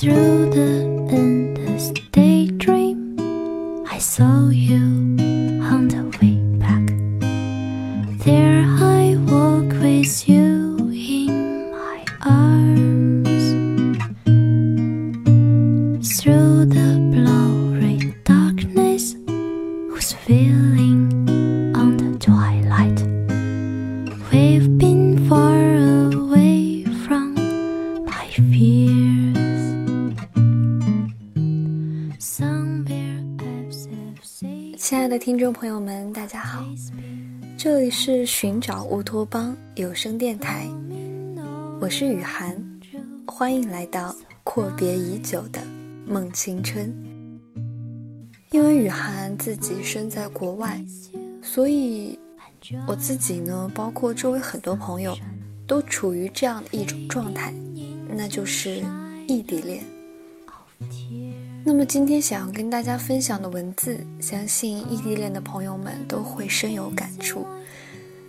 Through the 是寻找乌托邦有声电台，我是雨涵，欢迎来到阔别已久的梦青春。因为雨涵自己身在国外，所以我自己呢，包括周围很多朋友，都处于这样的一种状态，那就是异地恋。那么今天想要跟大家分享的文字，相信异地恋的朋友们都会深有感触，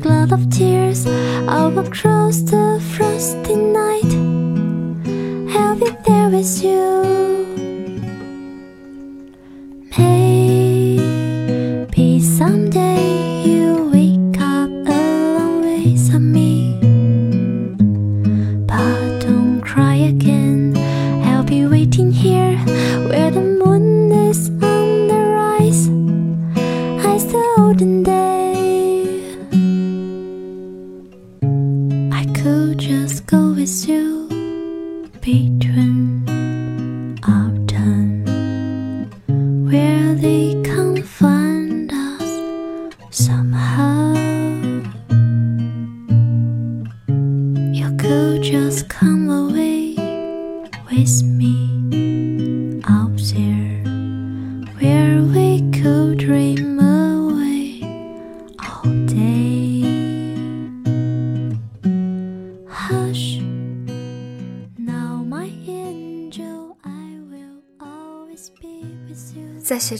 cloud of tears, I'll across the frosty night. I'll be there with you. patrons.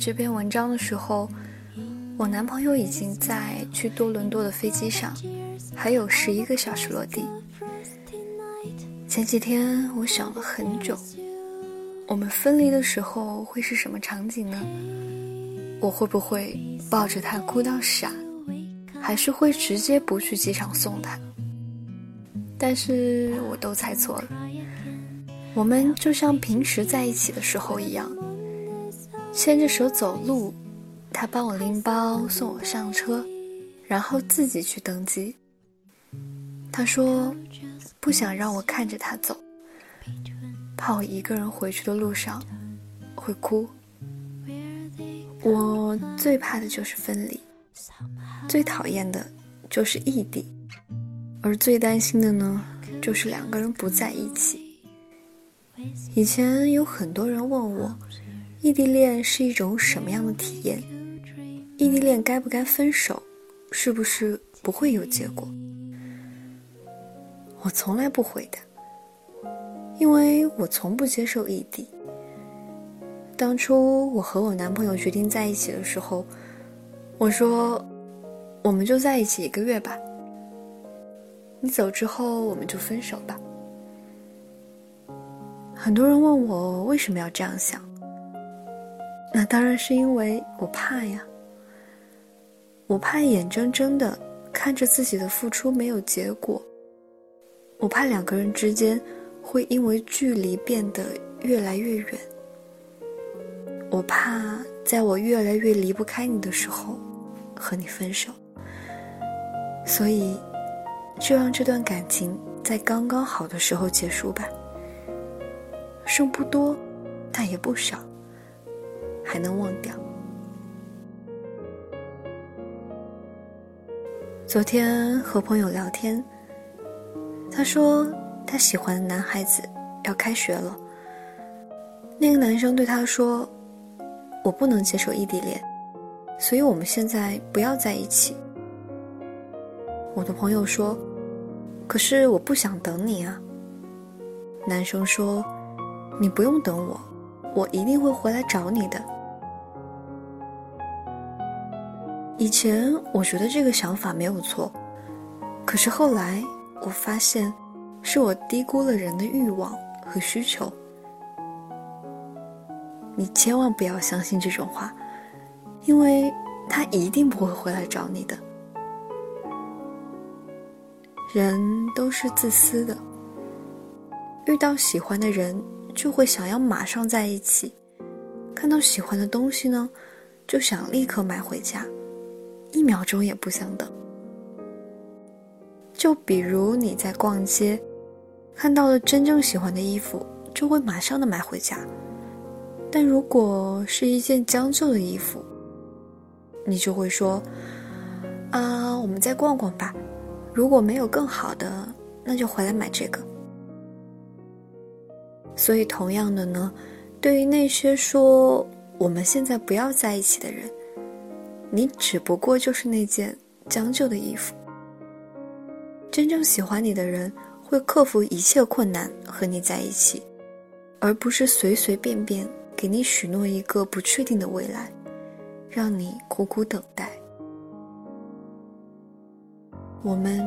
这篇文章的时候，我男朋友已经在去多伦多的飞机上，还有十一个小时落地。前几天我想了很久，我们分离的时候会是什么场景呢？我会不会抱着他哭到傻，还是会直接不去机场送他？但是我都猜错了。我们就像平时在一起的时候一样，牵着手走路，他帮我拎包送我上车，然后自己去登机。他说不想让我看着他走，怕我一个人回去的路上会哭。我最怕的就是分离，最讨厌的就是异地，而最担心的呢，就是两个人不在一起。以前有很多人问我，异地恋是一种什么样的体验？异地恋该不该分手？是不是不会有结果？我从来不回答，因为我从不接受异地。当初我和我男朋友决定在一起的时候，我说，我们就在一起一个月吧。你走之后，我们就分手吧。很多人问我为什么要这样想，那当然是因为我怕呀。我怕眼睁睁的看着自己的付出没有结果，我怕两个人之间会因为距离变得越来越远，我怕在我越来越离不开你的时候和你分手，所以就让这段感情在刚刚好的时候结束吧。剩不多，但也不少，还能忘掉。昨天和朋友聊天，他说他喜欢的男孩子要开学了。那个男生对他说：“我不能接受异地恋，所以我们现在不要在一起。”我的朋友说：“可是我不想等你啊。”男生说：“你不用等我，我一定会回来找你的。”以前我觉得这个想法没有错，可是后来我发现，是我低估了人的欲望和需求。你千万不要相信这种话，因为他一定不会回来找你的。人都是自私的，遇到喜欢的人就会想要马上在一起，看到喜欢的东西呢，就想立刻买回家。一秒钟也不想等。就比如你在逛街，看到了真正喜欢的衣服，就会马上的买回家。但如果是一件将就的衣服，你就会说：“啊，我们再逛逛吧。如果没有更好的，那就回来买这个。”所以，同样的呢，对于那些说我们现在不要在一起的人。你只不过就是那件将就的衣服。真正喜欢你的人会克服一切困难和你在一起，而不是随随便便给你许诺一个不确定的未来，让你苦苦等待。我们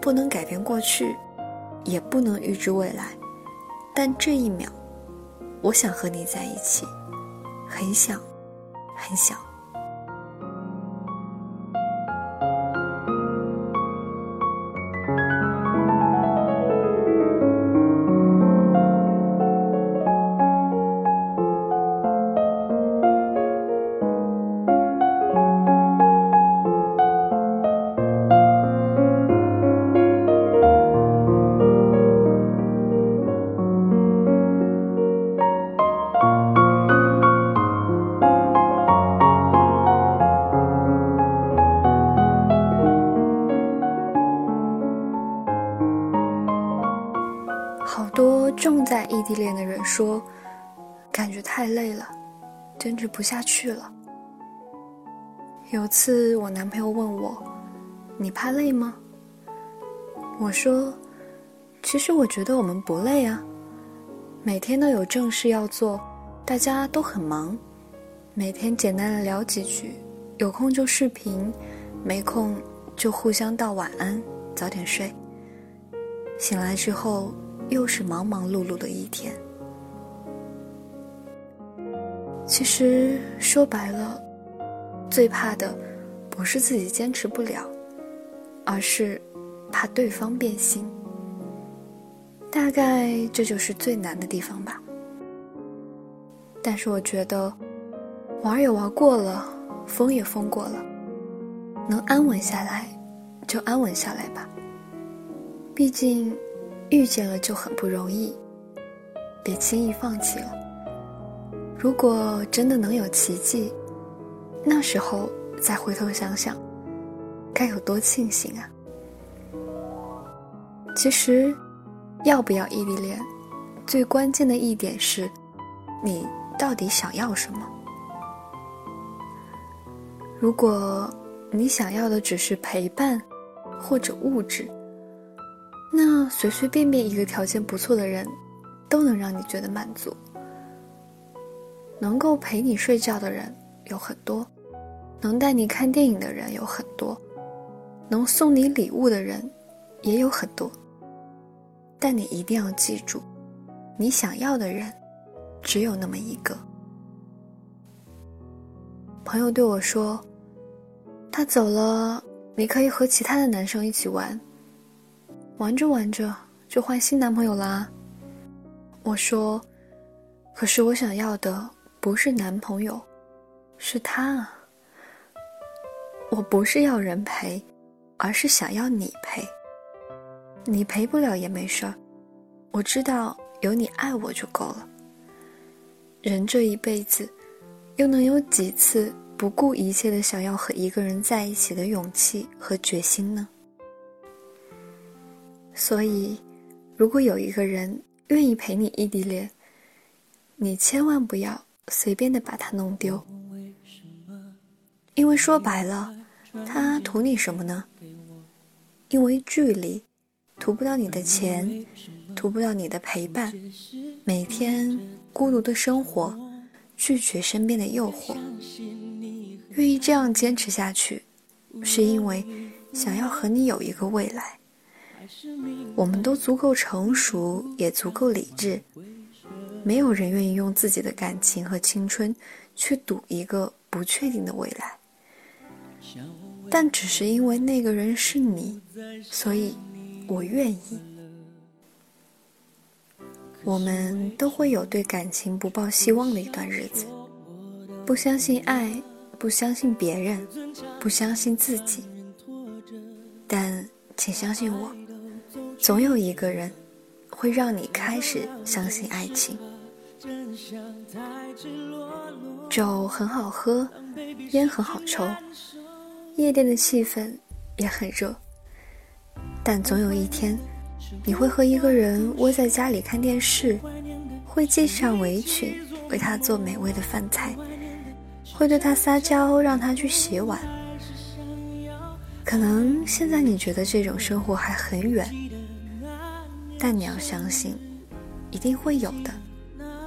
不能改变过去，也不能预知未来，但这一秒，我想和你在一起，很想，很想。感觉太累了，坚持不下去了。”有次我男朋友问我：“你怕累吗？”我说：“其实我觉得我们不累啊，每天都有正事要做，大家都很忙，每天简单的聊几句，有空就视频，没空就互相道晚安，早点睡。醒来之后。”又是忙忙碌碌的一天。其实说白了，最怕的不是自己坚持不了，而是怕对方变心。大概这就是最难的地方吧。但是我觉得，玩也玩过了，疯也疯过了，能安稳下来，就安稳下来吧。毕竟。遇见了就很不容易，别轻易放弃了。如果真的能有奇迹，那时候再回头想想，该有多庆幸啊！其实，要不要异地恋，最关键的一点是，你到底想要什么？如果你想要的只是陪伴，或者物质。那随随便便一个条件不错的人，都能让你觉得满足。能够陪你睡觉的人有很多，能带你看电影的人有很多，能送你礼物的人也有很多。但你一定要记住，你想要的人只有那么一个。朋友对我说：“他走了，你可以和其他的男生一起玩。”玩着玩着就换新男朋友啦。我说：“可是我想要的不是男朋友，是他啊。我不是要人陪，而是想要你陪。你陪不了也没事儿，我知道有你爱我就够了。人这一辈子，又能有几次不顾一切的想要和一个人在一起的勇气和决心呢？”所以，如果有一个人愿意陪你异地恋，你千万不要随便的把它弄丢，因为说白了，他图你什么呢？因为距离，图不到你的钱，图不到你的陪伴，每天孤独的生活，拒绝身边的诱惑，愿意这样坚持下去，是因为想要和你有一个未来。我们都足够成熟，也足够理智。没有人愿意用自己的感情和青春去赌一个不确定的未来。但只是因为那个人是你，所以我愿意。我们都会有对感情不抱希望的一段日子，不相信爱，不相信别人，不相信自己。但请相信我。总有一个人，会让你开始相信爱情。酒很好喝，烟很好抽，夜店的气氛也很热。但总有一天，你会和一个人窝在家里看电视，会系上围裙为他做美味的饭菜，会对他撒娇让他去洗碗。可能现在你觉得这种生活还很远。但你要相信，一定会有的，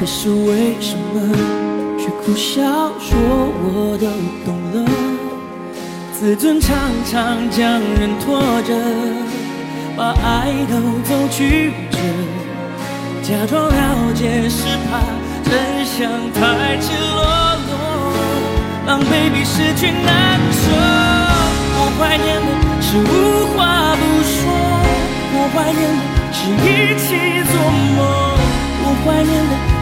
可是为什么却苦笑说我都懂了？自尊常常将人拖着，把爱都走曲折，假装了解是怕真相太赤裸裸，让 baby 失去难受。我怀念的是无话不说。我怀念的是一起做梦，我怀念的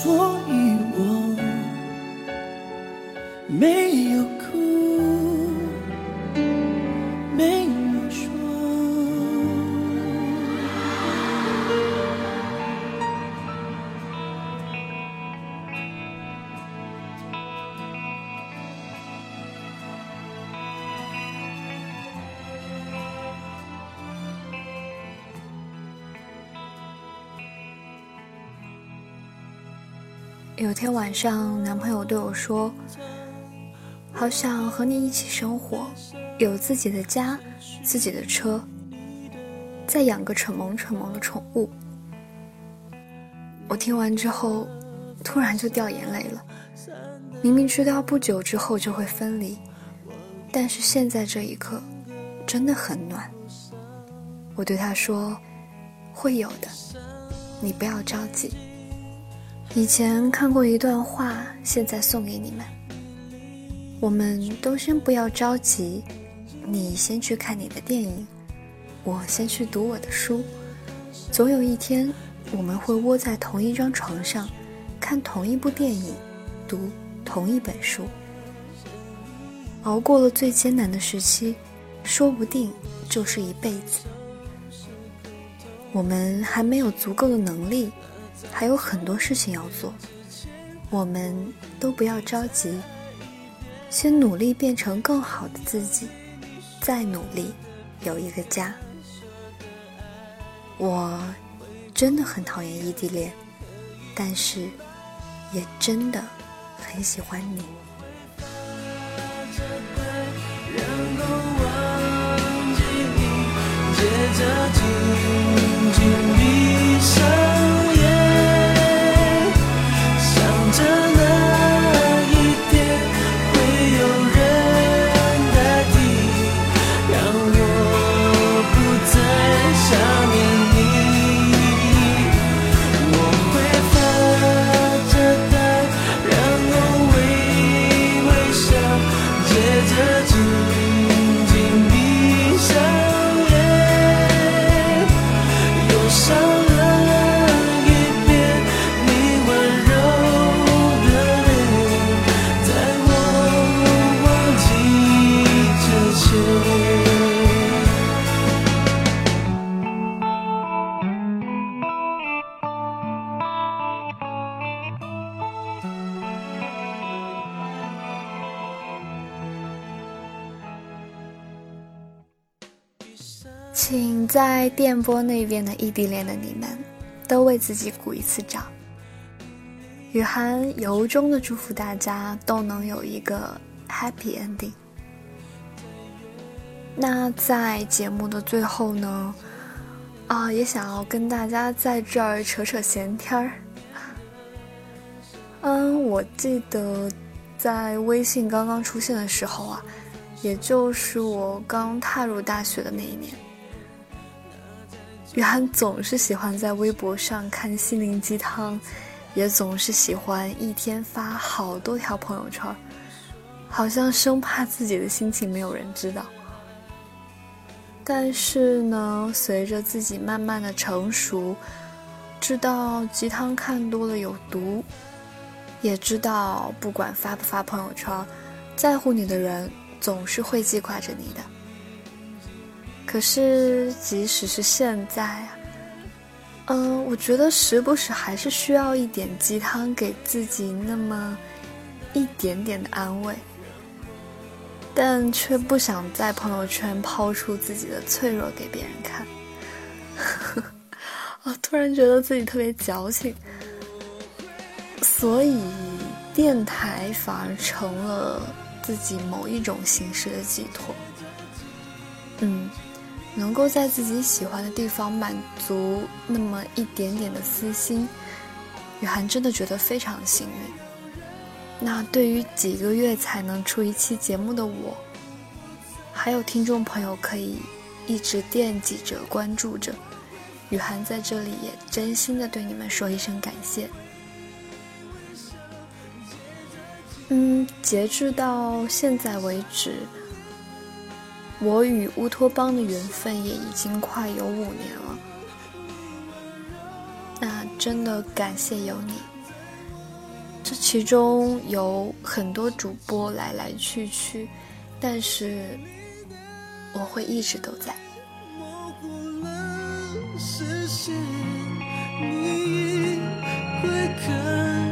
所以我没有天晚上，男朋友对我说：“好想和你一起生活，有自己的家，自己的车，再养个蠢萌蠢萌的宠物。我听完之后，突然就掉眼泪了。明明知道不久之后就会分离，但是现在这一刻，真的很暖。我对他说：“会有的，你不要着急。”以前看过一段话，现在送给你们。我们都先不要着急，你先去看你的电影，我先去读我的书。总有一天，我们会窝在同一张床上，看同一部电影，读。同一本书，熬过了最艰难的时期，说不定就是一辈子。我们还没有足够的能力，还有很多事情要做，我们都不要着急，先努力变成更好的自己，再努力有一个家。我真的很讨厌异地恋，但是也真的。很喜欢你。请在电波那边的异地恋的你们，都为自己鼓一次掌。雨涵由衷的祝福大家都能有一个 happy ending。那在节目的最后呢，啊，也想要跟大家在这儿扯扯闲天儿。嗯，我记得在微信刚刚出现的时候啊，也就是我刚踏入大学的那一年。雨涵总是喜欢在微博上看心灵鸡汤，也总是喜欢一天发好多条朋友圈，好像生怕自己的心情没有人知道。但是呢，随着自己慢慢的成熟，知道鸡汤看多了有毒，也知道不管发不发朋友圈，在乎你的人总是会记挂着你的。可是，即使是现在啊，嗯，我觉得时不时还是需要一点鸡汤，给自己那么一点点的安慰，但却不想在朋友圈抛出自己的脆弱给别人看。啊，突然觉得自己特别矫情，所以电台反而成了自己某一种形式的寄托。嗯。能够在自己喜欢的地方满足那么一点点的私心，雨涵真的觉得非常幸运。那对于几个月才能出一期节目的我，还有听众朋友可以一直惦记着、关注着，雨涵在这里也真心的对你们说一声感谢。嗯，截至到现在为止。我与乌托邦的缘分也已经快有五年了。那真的感谢有你。这其中有很多主播来来去去，但是我会一直都在。你会看。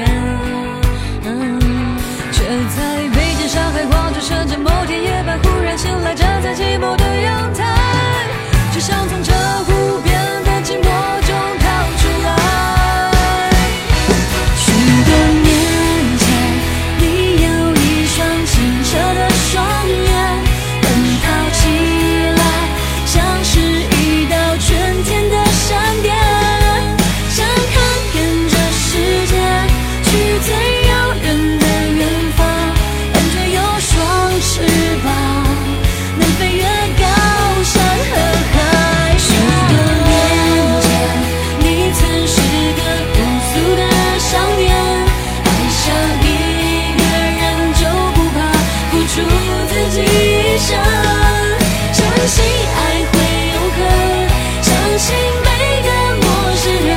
却在北京、上海、广州、深圳生，相信爱会永恒，相信每个陌生人，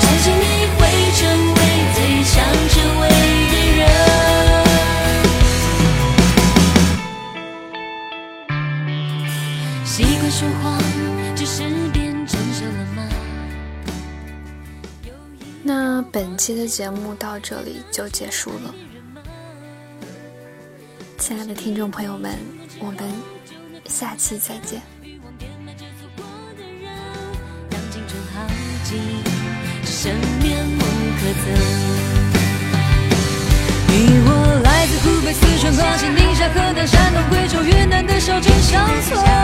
相信你会成为最想成为的人。习惯说谎，只是变成熟了吗？那本期的节目到这里就结束了，亲爱的听众朋友们，我们下期再见。当青春耗尽，只剩面目可憎。你我来自湖北、四川、广西、宁夏、河南、山东、贵州、云南的小镇乡村。